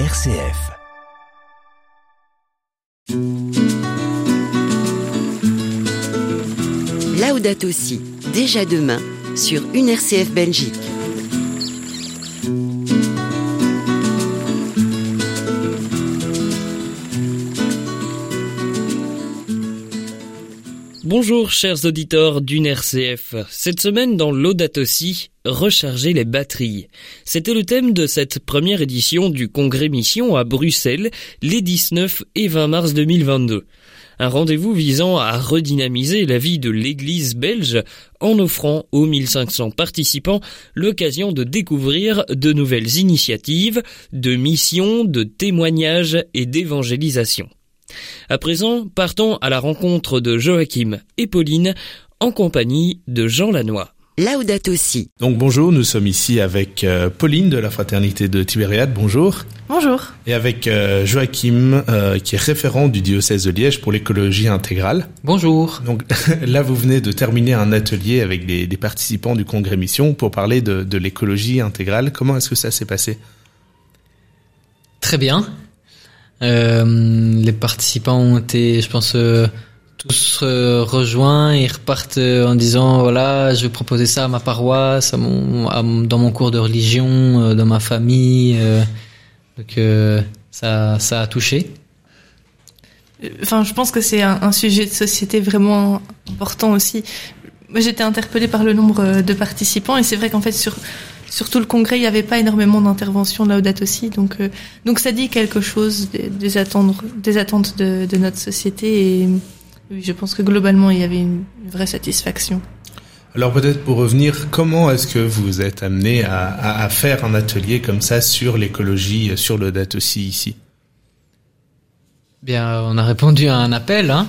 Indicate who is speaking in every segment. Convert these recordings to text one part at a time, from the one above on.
Speaker 1: RCF.
Speaker 2: Laudato Si, déjà demain, sur une RCF Belgique.
Speaker 3: Bonjour chers auditeurs d'une RCF. Cette semaine dans Laudato Si, recharger les batteries. C'était le thème de cette première édition du Congrès Mission à Bruxelles les 19 et 20 mars 2022. Un rendez-vous visant à redynamiser la vie de l'église belge en offrant aux 1500 participants l'occasion de découvrir de nouvelles initiatives, de missions, de témoignages et d'évangélisation. À présent, partons à la rencontre de Joachim et Pauline en compagnie de Jean Lannoy.
Speaker 2: Laudato Si.
Speaker 4: Donc bonjour, nous sommes ici avec euh, Pauline de la fraternité de Tibériade, bonjour.
Speaker 5: Bonjour.
Speaker 4: Et avec euh, Joachim, euh, qui est référent du diocèse de Liège pour l'écologie intégrale.
Speaker 6: Bonjour.
Speaker 4: Donc là, vous venez de terminer un atelier avec les participants du congrès Mission pour parler de, de l'écologie intégrale. Comment est-ce que ça s'est passé?
Speaker 6: Très bien. Euh, les participants ont été, je pense, euh, tous euh, rejoints. Ils repartent en disant voilà, je vais proposer ça à ma paroisse, à mon, dans mon cours de religion, dans ma famille. donc ça, ça a touché.
Speaker 5: Enfin, je pense que c'est un, un sujet de société vraiment important aussi. Moi, j'étais interpellée par le nombre de participants et c'est vrai qu'en fait, sur, sur tout le congrès, il n'y avait pas énormément d'interventions là aussi. Donc, euh, donc ça dit quelque chose des, des attentes, des attentes de, de notre société et oui, je pense que globalement, il y avait une vraie satisfaction.
Speaker 4: Alors peut-être pour revenir, comment est-ce que vous êtes amené à, à, à faire un atelier comme ça sur l'écologie, euh, sur le date aussi ici?
Speaker 6: Bien, on a répondu à un appel, hein,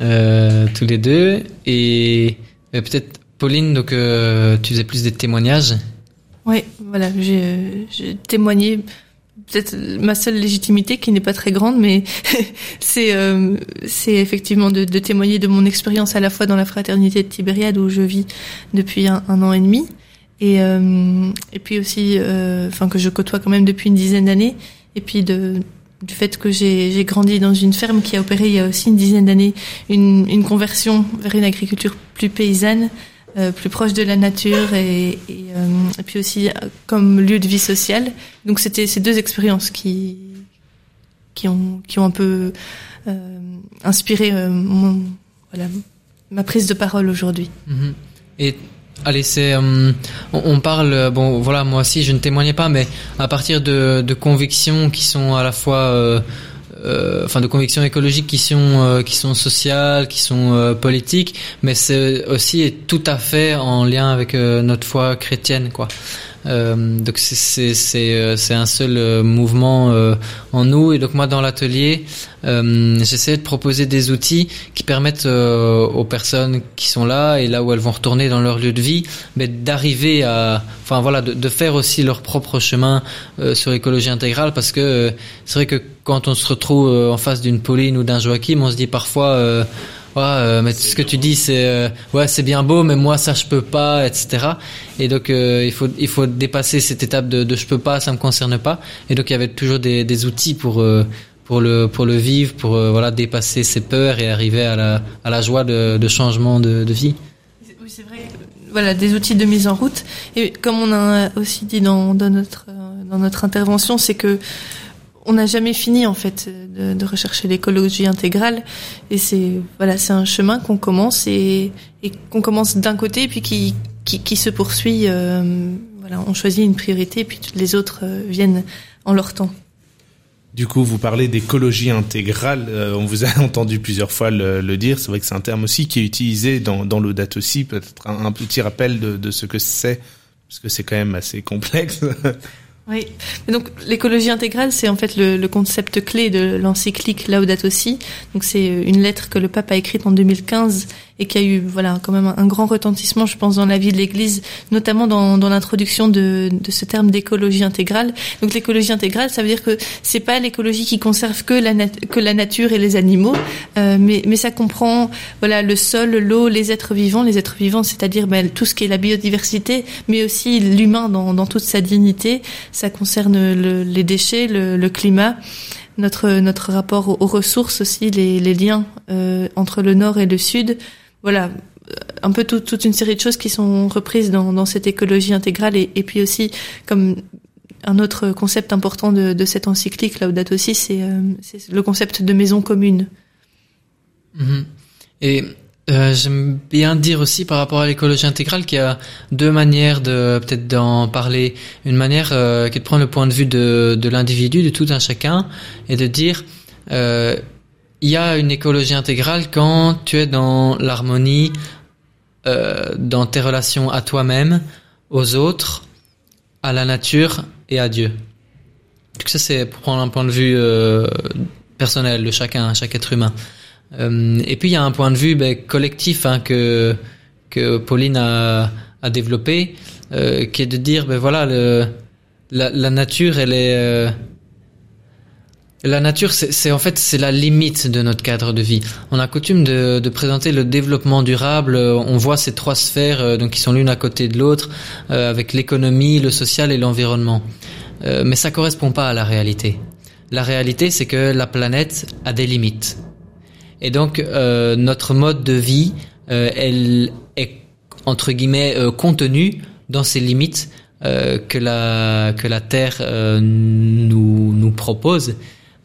Speaker 6: euh, tous les deux, et peut-être Pauline, donc euh, tu faisais plus des témoignages?
Speaker 5: Oui, voilà, j'ai euh, j'ai témoigné peut-être ma seule légitimité qui n'est pas très grande, mais c'est euh, c'est effectivement de, de témoigner de mon expérience à la fois dans la fraternité de Tibériade où je vis depuis un, un an et demi, et euh, et puis aussi, euh, enfin que je côtoie quand même depuis une dizaine d'années, et puis de du fait que j'ai j'ai grandi dans une ferme qui a opéré il y a aussi une dizaine d'années une, une conversion vers une agriculture plus paysanne plus proche de la nature et, euh, puis aussi euh, comme lieu de vie sociale. Donc c'était ces deux expériences qui qui ont qui ont un peu euh, inspiré euh, mon voilà ma prise de parole aujourd'hui.
Speaker 6: Mhm. Et allez, c'est euh, on, parle euh, bon voilà moi aussi je ne témoignais pas mais à partir de, convictions qui sont à la fois euh, euh, enfin de convictions écologiques qui sont euh, qui sont sociales, qui sont euh, politiques, mais c'est aussi tout à fait en lien avec euh, notre foi chrétienne quoi. Euh, donc euh, c'est un seul euh, mouvement en nous. Et donc moi dans l'atelier euh, j'essaie de proposer des outils qui permettent aux personnes qui sont là et là où elles vont retourner dans leur lieu de vie mais d'arriver à enfin voilà de, faire aussi leur propre chemin sur l'écologie intégrale. Parce que c'est vrai que quand on se retrouve en face d'une Pauline ou d'un Joachim on se dit parfois Ouais, euh, mais ce que tu dis, c'est euh, ouais, c'est bien beau, mais moi ça je peux pas, etc. Et donc euh, il faut il faut dépasser cette étape de, de je peux pas, ça me concerne pas. Et donc il y avait toujours des, des outils pour euh, pour le pour le vivre, pour euh, voilà dépasser ses peurs et arriver à la à la joie de, de changement de, de vie.
Speaker 5: Oui, c'est vrai. Voilà, des outils de mise en route. Et comme on a aussi dit dans, dans notre euh, dans notre intervention, c'est que on n'a jamais fini en fait de, rechercher l'écologie intégrale. Et c'est voilà, c'est un chemin qu'on commence et, et qu'on commence d'un côté, puis qui qui, se poursuit. euh, voilà, on choisit une priorité, puis toutes les autres euh, viennent en leur temps.
Speaker 4: Du coup, vous parlez d'écologie intégrale. euh, on vous a entendu plusieurs fois le, dire. C'est vrai que c'est un terme aussi qui est utilisé dans, dans aussi. Peut-être un, un petit rappel de, de ce que c'est, parce que c'est quand même assez complexe.
Speaker 5: Oui. Donc l'écologie intégrale, c'est en fait le, le concept clé de l'encyclique Laudato Si. Donc c'est une lettre que le pape a écrite en 2015 et qui a eu voilà quand même un, grand retentissement, je pense, dans la vie de l'Église, notamment dans, dans l'introduction de, de ce terme d'écologie intégrale. Donc l'écologie intégrale, ça veut dire que c'est pas l'écologie qui conserve que la que la nature et les animaux, euh, mais mais ça comprend voilà le sol, l'eau, les êtres vivants, les êtres vivants, c'est-à-dire ben, tout ce qui est la biodiversité, mais aussi l'humain dans, dans toute sa dignité. Ça concerne le, les déchets, le, le climat notre notre rapport aux, ressources aussi, les, les liens euh, entre le nord et le sud. Voilà, euh, un peu tout, toute une série de choses qui sont reprises dans, dans cette écologie intégrale et, et, puis aussi comme un autre concept important de, de cette encyclique Laudato aussi, c'est euh, le concept de maison commune.
Speaker 6: Mm-hmm. Et euh, J'aime bien dire aussi par rapport à l'écologie intégrale qu'il y a deux manières de peut-être d'en parler. Une manière euh, qui est de prendre le point de vue de, de l'individu, de tout un chacun, et de dire euh, il y a une écologie intégrale quand tu es dans l'harmonie, euh, dans tes relations à toi-même, aux autres, à la nature et à Dieu. Donc ça c'est pour prendre un point de vue euh, personnel de chacun, chaque être humain. Euh, et puis il y a un point de vue ben, collectif hein, que que Pauline a, a développé, euh, qui est de dire ben voilà le, la, la nature elle est euh, la nature, c'est en fait c'est la limite de notre cadre de vie. On a coutume de, de, présenter le développement durable. On voit ces trois sphères euh, donc qui sont l'une à côté de l'autre, euh, avec l'économie, le social et l'environnement. Euh, mais ça correspond pas à la réalité. La réalité, c'est que la planète a des limites. Et donc euh, notre mode de vie, euh, elle est entre guillemets euh, contenue dans ces limites euh, que la que la Terre euh, nous nous propose.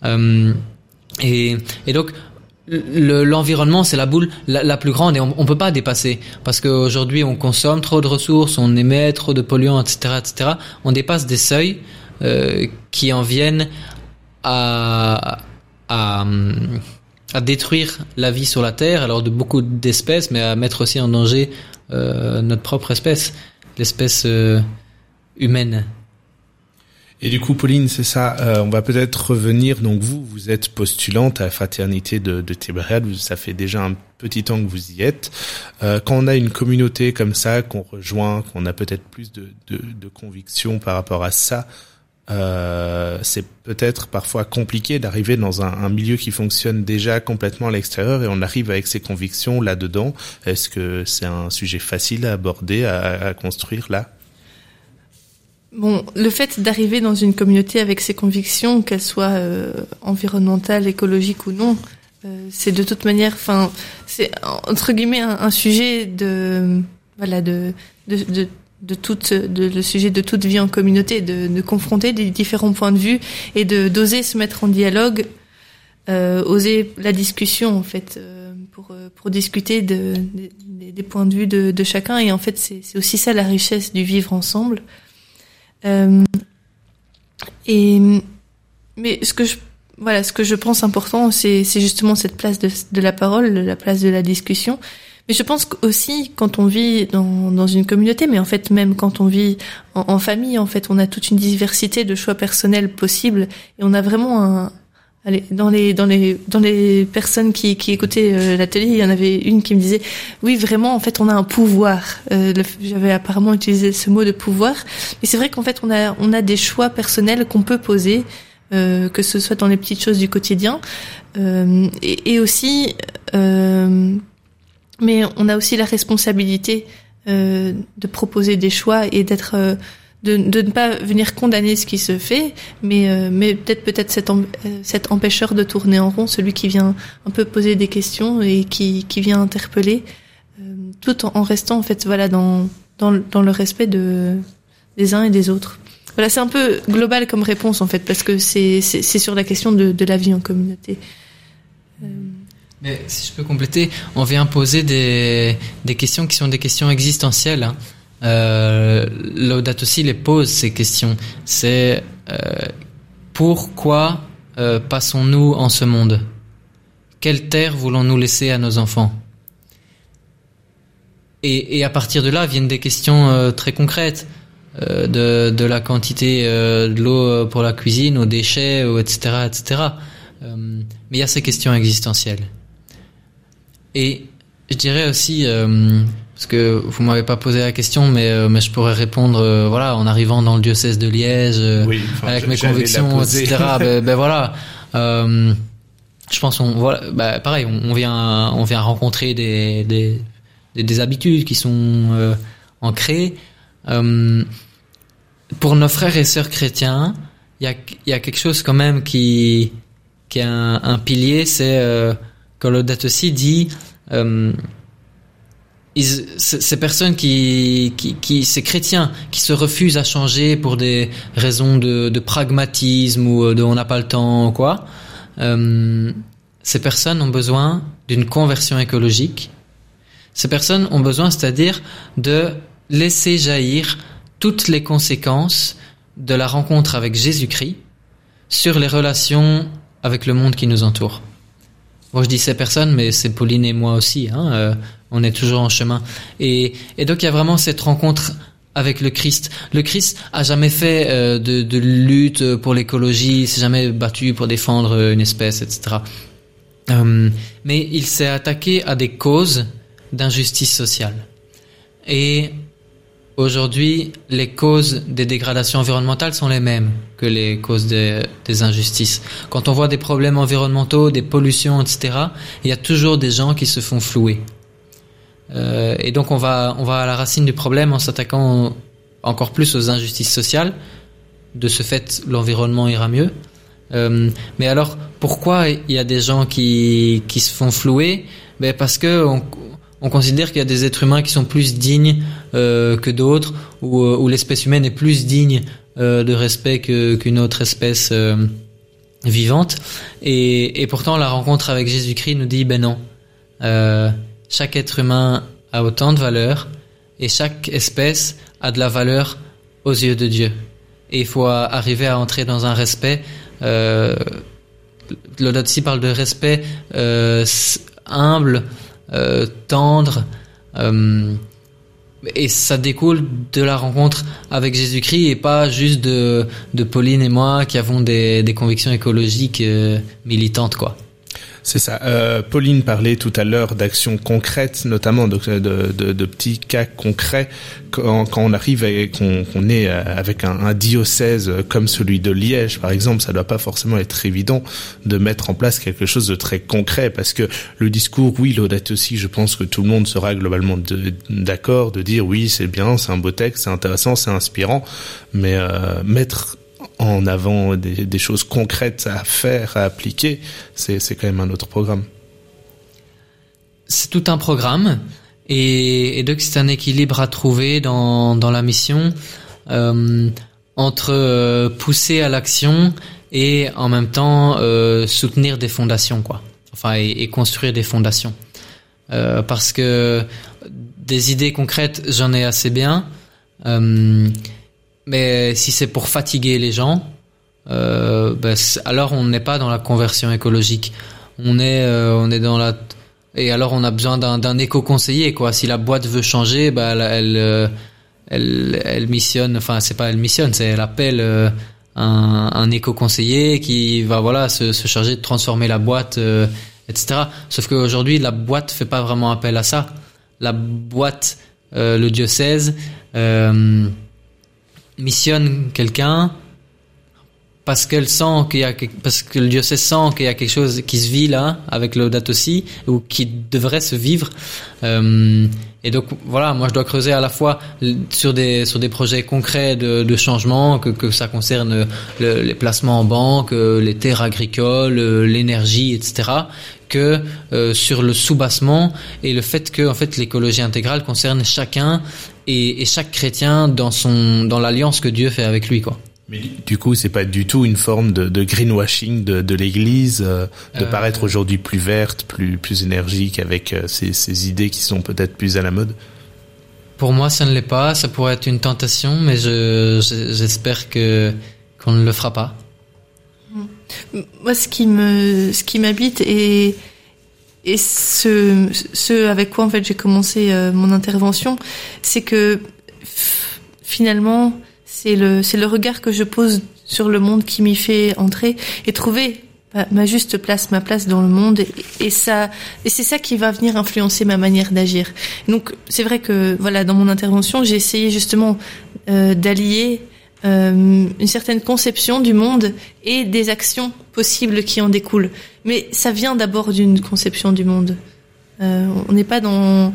Speaker 6: Et, et donc l'environnement c'est la boule la, plus grande et on, on peut pas dépasser parce qu'aujourd'hui on consomme trop de ressources, on émet trop de polluants, etc., etc. On dépasse des seuils euh, qui en viennent à, à, détruire la vie sur la Terre, alors de beaucoup d'espèces, mais à mettre aussi en danger euh, notre propre espèce, l'espèce euh, humaine.
Speaker 4: Et du coup, Pauline, c'est ça. Euh, on va peut-être revenir. Donc, vous, vous êtes postulante à la fraternité de, de Ça fait déjà un petit temps que vous y êtes. Euh, quand on a une communauté comme ça, qu'on rejoint, qu'on a peut-être plus de, de, de conviction par rapport à ça, euh, c'est peut-être parfois compliqué d'arriver dans un, un, milieu qui fonctionne déjà complètement à l'extérieur et on arrive avec ses convictions là-dedans. Est-ce que c'est un sujet facile à aborder, à, à construire là?
Speaker 5: Bon, le fait d'arriver dans une communauté avec ses convictions, qu'elles soient euh, environnementales, écologiques ou non, euh, c'est de toute manière, enfin, c'est entre guillemets un, sujet de, voilà, de, de, de toute de, le sujet de toute vie en communauté, de, de confronter des différents points de vue et de d'oser se mettre en dialogue, euh, oser la discussion en fait euh, pour pour discuter de, de, des points de vue de, de chacun et en fait c'est aussi ça la richesse du vivre ensemble. Euh, et mais ce que je voilà ce que je pense important c'est c'est justement cette place de la parole, la place de la discussion. Mais je pense aussi quand on vit dans, dans une communauté, mais en fait même quand on vit en, en, famille, en fait, on a toute une diversité de choix personnels possibles et on a vraiment un Allez, dans les dans les dans les personnes qui qui écoutaient euh, la télé, il y en avait une qui me disait oui vraiment en fait on a un pouvoir. Euh, J'avais apparemment utilisé ce mot de pouvoir, mais c'est vrai qu'en fait on a on a des choix personnels qu'on peut poser, euh, que ce soit dans les petites choses du quotidien euh, et, et, aussi euh, mais on a aussi la responsabilité euh, de proposer des choix et d'être de, ne pas venir condamner ce qui se fait, mais euh, mais peut-être peut-être cet, euh, cet empêcheur de tourner en rond, celui qui vient un peu poser des questions et qui qui vient interpeller, euh, tout en, restant en fait voilà dans dans, dans le respect de des uns et des autres. Voilà, c'est un peu global comme réponse en fait parce que c'est sur la question de, de la vie en communauté.
Speaker 6: Mais si je peux compléter, on vient poser des, des questions qui sont des questions existentielles. Hein. Euh, Laudato aussi les pose ces questions. C'est euh, pourquoi euh, passons-nous en ce monde? Quelle terre voulons-nous laisser à nos enfants? Et, et, à partir de là viennent des questions euh, très concrètes. De, de la quantité de l'eau pour la cuisine, aux déchets, etc., etc. mais il y a ces questions existentielles. Et je dirais aussi, parce que vous m'avez pas posé la question, mais, euh, mais je pourrais répondre, euh, voilà, en arrivant dans le diocèse de Liège, euh,
Speaker 4: Oui, enfin,
Speaker 6: avec
Speaker 4: je-
Speaker 6: mes convictions, etc. ben, ben voilà. Je pense on voilà, bah, pareil, on, on vient on vient rencontrer des des, des, des habitudes qui sont ancrées. Pour nos frères et sœurs chrétiens, il y a il y a quelque chose quand même qui qui est un, un pilier, c'est quand Laudato aussi dit ces personnes qui, qui, ces chrétiens qui se refusent à changer pour des raisons de, de pragmatisme ou euh, de on n'a pas le temps ou quoi, euh, ces personnes ont besoin d'une conversion écologique. Ces personnes ont besoin, c'est-à-dire de laisser jaillir toutes les conséquences de la rencontre avec Jésus-Christ sur les relations avec le monde qui nous entoure. Moi, je dis ces personnes, mais c'est Pauline et moi aussi. Hein, euh, on est toujours en chemin. Et, donc, il y a vraiment cette rencontre avec le Christ. Le Christ a jamais fait euh, de, lutte pour l'écologie, s'est jamais battu pour défendre euh, une espèce, etc. Euh, mais il s'est attaqué à des causes d'injustice sociale. Et aujourd'hui, les causes des dégradations environnementales sont les mêmes que les causes des injustices. Quand on voit des problèmes environnementaux, des pollutions, etc., il y a toujours des gens qui se font flouer. Euh, et donc on va, on va à la racine du problème en s'attaquant encore plus aux injustices sociales. De ce fait, l'environnement ira mieux. Euh, mais alors, pourquoi il y a des gens qui, qui se font flouer? Ben Parce que on, on considère qu'il y a des êtres humains qui sont plus dignes euh, que d'autres, ou, l'espèce humaine est plus digne de respect qu'une autre espèce vivante. Et, et pourtant, la rencontre avec Jésus-Christ nous dit, ben non, chaque être humain a autant de valeur, et chaque espèce a de la valeur aux yeux de Dieu. Et il faut arriver à entrer dans un respect. Euh, L'Odotsi parle de respect euh, humble, euh, tendre, euh, et ça découle de la rencontre avec Jésus-Christ et pas juste de, de Pauline et moi qui avons des, des convictions écologiques militantes, quoi.
Speaker 4: C'est ça. Euh, Pauline parlait tout à l'heure d'actions concrètes, notamment de, petits cas concrets. Quand, on arrive et qu'on est euh, avec un, diocèse comme celui de Liège, par exemple, ça doit pas forcément être évident de mettre en place quelque chose de très concret, parce que le discours, oui, l'audate aussi, je pense que tout le monde sera globalement d'accord de dire oui, c'est bien, c'est un beau texte, c'est intéressant, c'est inspirant, mais euh, mettre en avant des, choses concrètes à faire, à appliquer, c'est quand même un autre programme.
Speaker 6: c'est tout un programme. Et, donc c'est un équilibre à trouver dans, dans la mission euh, entre euh, pousser à l'action et en même temps euh, soutenir des fondations quoi. Enfin et, construire des fondations. Parce que des idées concrètes j'en ai assez bien mais si c'est pour fatiguer les gens euh, ben, alors on n'est pas dans la conversion écologique on est euh, on est dans la et alors on a besoin d'un éco-conseiller quoi. Si la boîte veut changer, elle elle, euh, elle, elle missionne. Enfin c'est pas elle missionne, c'est elle appelle euh, un, un éco-conseiller qui va voilà se, se charger de transformer la boîte, euh, etc. Sauf qu'aujourd'hui la boîte fait pas vraiment appel à ça. La boîte, euh, le diocèse euh, missionne quelqu'un parce qu'elle sent qu'il y a parce que le diocèse sent qu'il y a quelque chose qui se vit là avec l'audate aussi ou qui devrait se vivre. Euh, et donc voilà moi je dois creuser à la fois sur des sur des projets concrets de, de changement que que ça concerne le- les placements en banque euh, les terres agricoles euh, l'énergie etc que euh, sur le soubassement et le fait que en fait l'écologie intégrale concerne chacun et, et chaque chrétien dans son dans l'alliance que Dieu fait avec lui quoi
Speaker 4: Mais du coup, c'est pas du tout une forme de, de greenwashing de, de l'Église, euh, de
Speaker 6: Euh,
Speaker 4: paraître aujourd'hui plus verte, plus plus énergique, avec euh, ces, ces idées qui sont peut-être plus à la mode?
Speaker 6: Pour moi, ça ne l'est pas. Ça pourrait être une tentation, mais je, je- j'espère que qu'on ne le fera pas.
Speaker 5: Moi, ce qui me, ce qui m'habite et et ce, ce avec quoi en fait j'ai commencé euh, mon intervention, c'est que finalement c'est le c'est le regard que je pose sur le monde qui m'y fait entrer et trouver ma juste place, ma place dans le monde, et, ça, et c'est ça qui va venir influencer ma manière d'agir. Donc c'est vrai que voilà, dans mon intervention, j'ai essayé justement euh, d'allier euh, une certaine conception du monde et des actions possibles qui en découlent. Mais ça vient d'abord d'une conception du monde. Euh, on n'est pas dans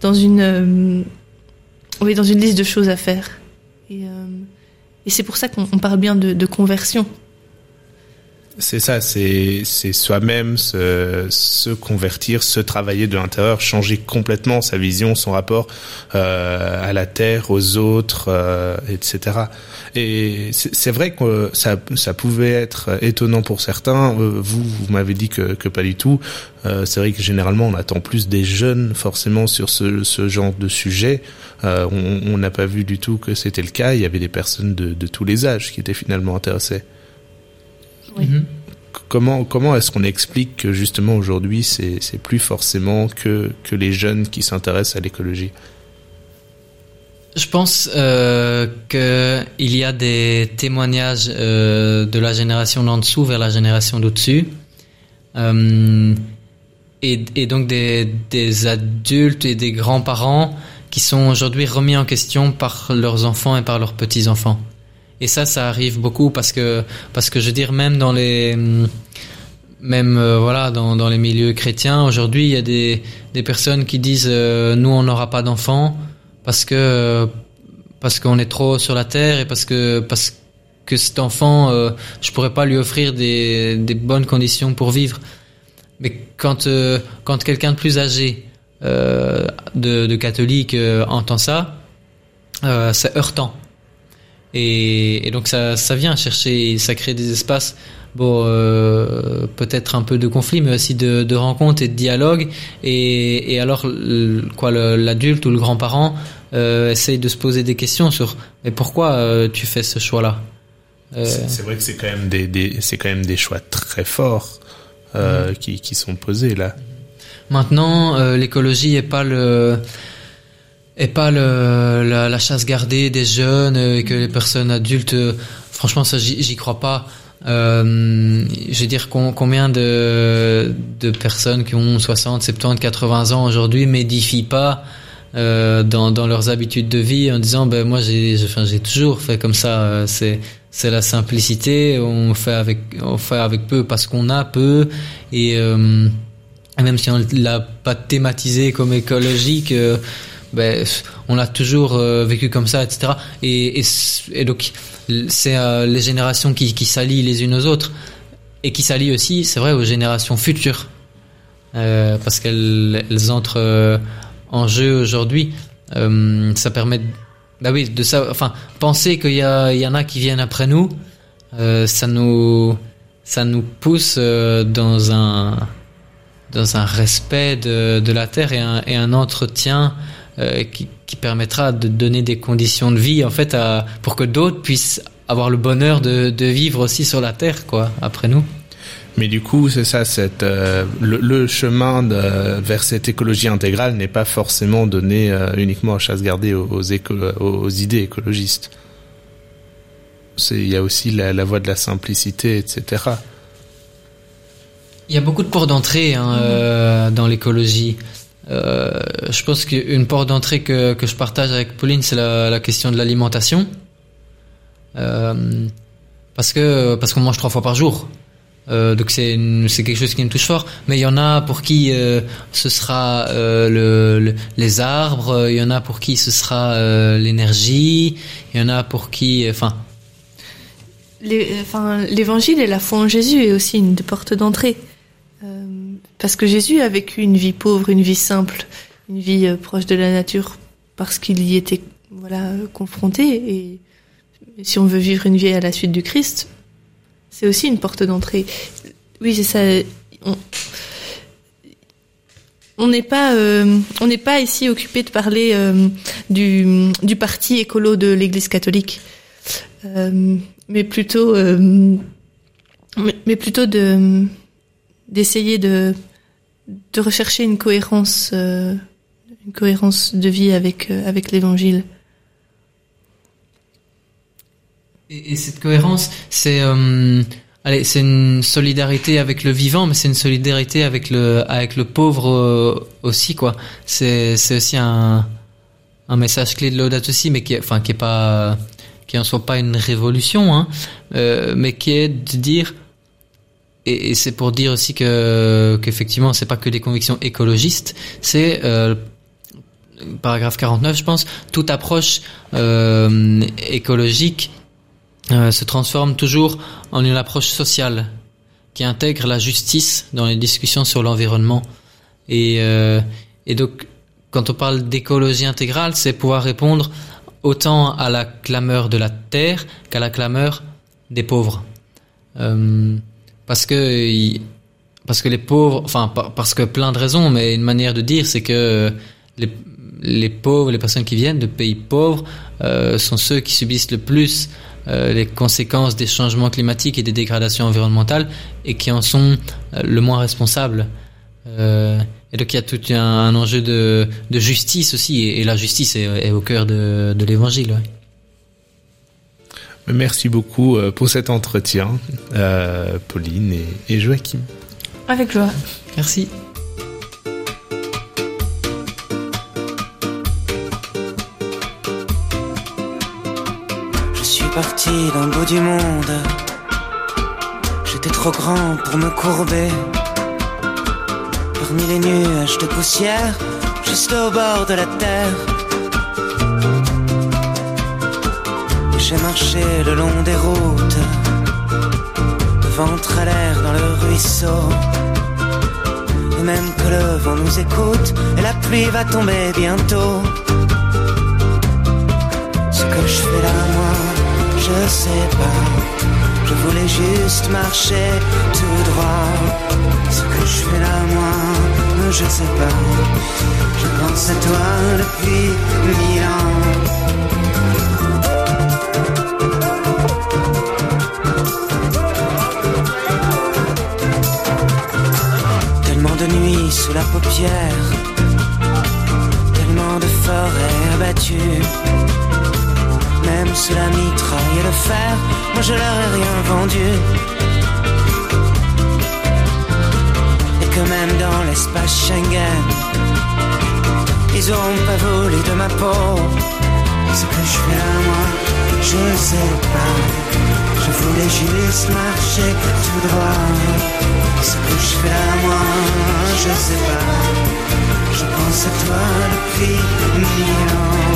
Speaker 5: dans une euh, oui dans une liste de choses à faire. Et, euh, et c'est pour ça qu'on parle bien de, de conversion.
Speaker 4: C'est ça, c'est soi-même se, se convertir, se travailler de l'intérieur, changer complètement sa vision, son rapport euh, à la terre, aux autres, euh, etc. Et c'est vrai que ça ça pouvait être étonnant pour certains. Euh, vous vous m'avez dit que que pas du tout. Euh, c'est vrai que généralement on attend plus des jeunes forcément sur ce ce genre de sujet. Euh, on n'a pas vu du tout que c'était le cas. Il y avait des personnes de de tous les âges qui étaient finalement intéressées.
Speaker 5: Oui. Mm -hmm.
Speaker 4: Comment comment est-ce qu'on explique que justement aujourd'hui c'est c'est plus forcément que que les jeunes qui s'intéressent à l'écologie?
Speaker 6: Je pense euh, que il y a des témoignages euh, de la génération d'en dessous vers la génération d'au-dessus. Euh, et, et donc des, des adultes et des grands-parents qui sont aujourd'hui remis en question par leurs enfants et par leurs petits-enfants. Et ça, ça arrive beaucoup parce que, parce que je veux dire, même dans les, même euh, voilà, dans, dans les milieux chrétiens, aujourd'hui, il y a des, des personnes qui disent, euh, nous, on n'aura pas d'enfants parce que, parce qu'on est trop sur la terre et parce que, parce que cet enfant, euh, je pourrais pas lui offrir des, des bonnes conditions pour vivre. Mais quand, euh, quand quelqu'un de plus âgé, euh, de, de catholique entend ça, c'est heurtant. Et, et, donc ça, ça vient chercher, ça crée des espaces, bon, euh, peut-être un peu de conflit, mais aussi de, de rencontres et de dialogue. Et, et alors, quoi, l'adulte ou le grand-parent euh, essaye de se poser des questions sur, mais pourquoi euh, tu fais ce choix-là?
Speaker 4: C'est vrai que c'est quand même des, des c'est quand même des choix très forts euh, mmh. qui, qui sont posés là.
Speaker 6: Maintenant, l'écologie est pas le et pas le, la, la, chasse gardée des jeunes et que les personnes adultes, franchement ça j'y crois pas. Euh, je veux dire combien de, de personnes qui ont 60, 70, 80 ans aujourd'hui m'édifient pas euh, dans, dans leurs habitudes de vie en disant ben moi j'ai toujours fait comme ça c'est c'est la simplicité on fait avec on fait avec peu parce qu'on a peu et euh, même si on l'a pas thématisé comme écologique euh, ben, on a toujours euh, vécu comme ça, etc. Et, et, donc, c'est euh, les générations qui, qui s'allient les unes aux autres et qui s'allient aussi, c'est vrai, aux générations futures. Euh, parce qu'elles elles entrent en jeu aujourd'hui. Ça permet, bah oui, de ça, enfin, penser qu'il y, y en a qui viennent après nous, ça nous, ça nous pousse dans un, dans un respect de, de la terre et un, et un entretien euh, qui, qui, permettra de donner des conditions de vie en fait à, pour que d'autres puissent avoir le bonheur de, de, vivre aussi sur la terre quoi après nous.
Speaker 4: Mais du coup, c'est ça, cette, euh, le, le, chemin de, vers cette écologie intégrale n'est pas forcément donné euh, uniquement à chasse gardée aux, aux, éco, aux idées écologistes. Il y a aussi la, la voie de la simplicité, etc.
Speaker 6: Il y a beaucoup de portes d'entrée hein, euh, dans l'écologie. Euh, je pense qu'une porte d'entrée que, que je partage avec Pauline, c'est la, question de l'alimentation. Euh, parce que parce qu'on mange trois fois par jour. Euh, donc c'est c'est quelque chose qui me touche fort. Mais il y en a pour qui ce sera le, le, les arbres, il y en a pour qui ce sera l'énergie, il y en a pour qui, enfin.
Speaker 5: L'évangile et la foi en Jésus est aussi une porte d'entrée. Parce que Jésus a vécu une vie pauvre, une vie simple, une vie euh, proche de la nature, parce qu'il y était voilà confronté. Et si on veut vivre une vie à la suite du Christ, c'est aussi une porte d'entrée. Oui, c'est ça. On, n'est pas, euh, on n'est pas ici occupé de parler euh, du, du parti écolo de l'Église catholique, mais plutôt, mais, plutôt de d'essayer de de rechercher une cohérence, euh, une cohérence de vie avec euh, avec l'Évangile.
Speaker 6: Et, et, cette cohérence, c'est euh, allez, c'est une solidarité avec le vivant, mais c'est une solidarité avec le avec le pauvre aussi quoi. C'est c'est aussi un un message clé de Laudato aussi, mais qui enfin qui est pas qui en soit pas une révolution, hein, mais qui est de dire et, c'est pour dire aussi que qu'effectivement c'est pas que des convictions écologistes, c'est euh, paragraphe 49 je pense, toute approche euh, écologique euh, se transforme toujours en une approche sociale qui intègre la justice dans les discussions sur l'environnement. Euh, et donc, quand on parle d'écologie intégrale, c'est pouvoir répondre autant à la clameur de la terre qu'à la clameur des pauvres. Euh, parce que parce que les pauvres, enfin parce que plein de raisons, mais une manière de dire, c'est que les, les pauvres, les personnes qui viennent de pays pauvres, euh, sont ceux qui subissent le plus euh, les conséquences des changements climatiques et des dégradations environnementales et qui en sont euh, le moins responsables. Euh, et donc il y a tout un, enjeu de, de, justice aussi, et, la justice est, au cœur de, de l'évangile.
Speaker 4: Merci beaucoup pour cet entretien, euh, Pauline et, et Joachim.
Speaker 5: Avec joie.
Speaker 6: Merci.
Speaker 1: Je suis parti dans le bout du monde. J'étais trop grand pour me courber. Parmi les nuages de poussière, juste au bord de la terre. J'ai marché le long des routes, ventre à l'air dans le ruisseau. Et même que le vent nous écoute, et la pluie va tomber bientôt. Ce que je fais là, moi, je sais pas. Je voulais juste marcher tout droit. Ce que je fais là, moi, je sais pas. Je pense à toi depuis mille ans. De nuits sous la paupière, tellement de forêts abattues. Même sous la mitraille et le fer, moi je leur ai rien vendu. Et que même dans l'espace Schengen, ils auront pas volé de ma peau. Ce que je fais là, moi, je sais pas. Je voulais juste marcher tout droit. Ce que je fais là, moi, je sais pas. Je pense à toi depuis mille ans.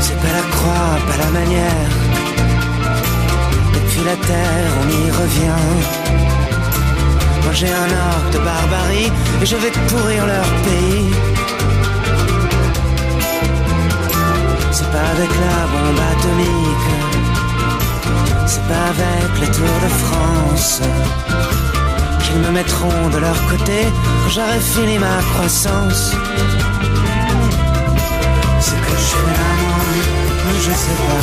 Speaker 1: C'est pas la croix, pas la manière. Depuis la terre, on y revient. Moi j'ai un arc de barbarie et je vais pourrir leur pays. C'est pas avec la bombe atomique, c'est pas avec les Tours de France qu'ils me mettront de leur côté quand j'aurai fini ma croissance. Ce que je fais là, moi, je sais pas.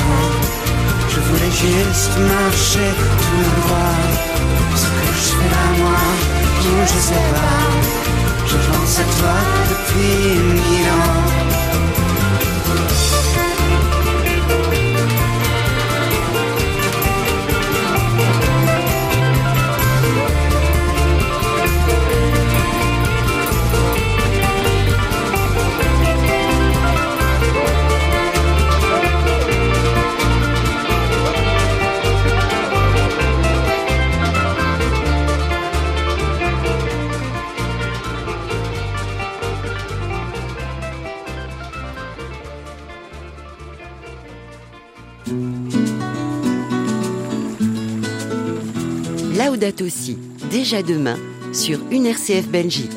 Speaker 1: Je voulais juste marcher tout droit. Ce que je fais là, moi, je sais pas. Je pense à toi depuis mille ans.
Speaker 2: Déjà demain, sur une RCF Belgique.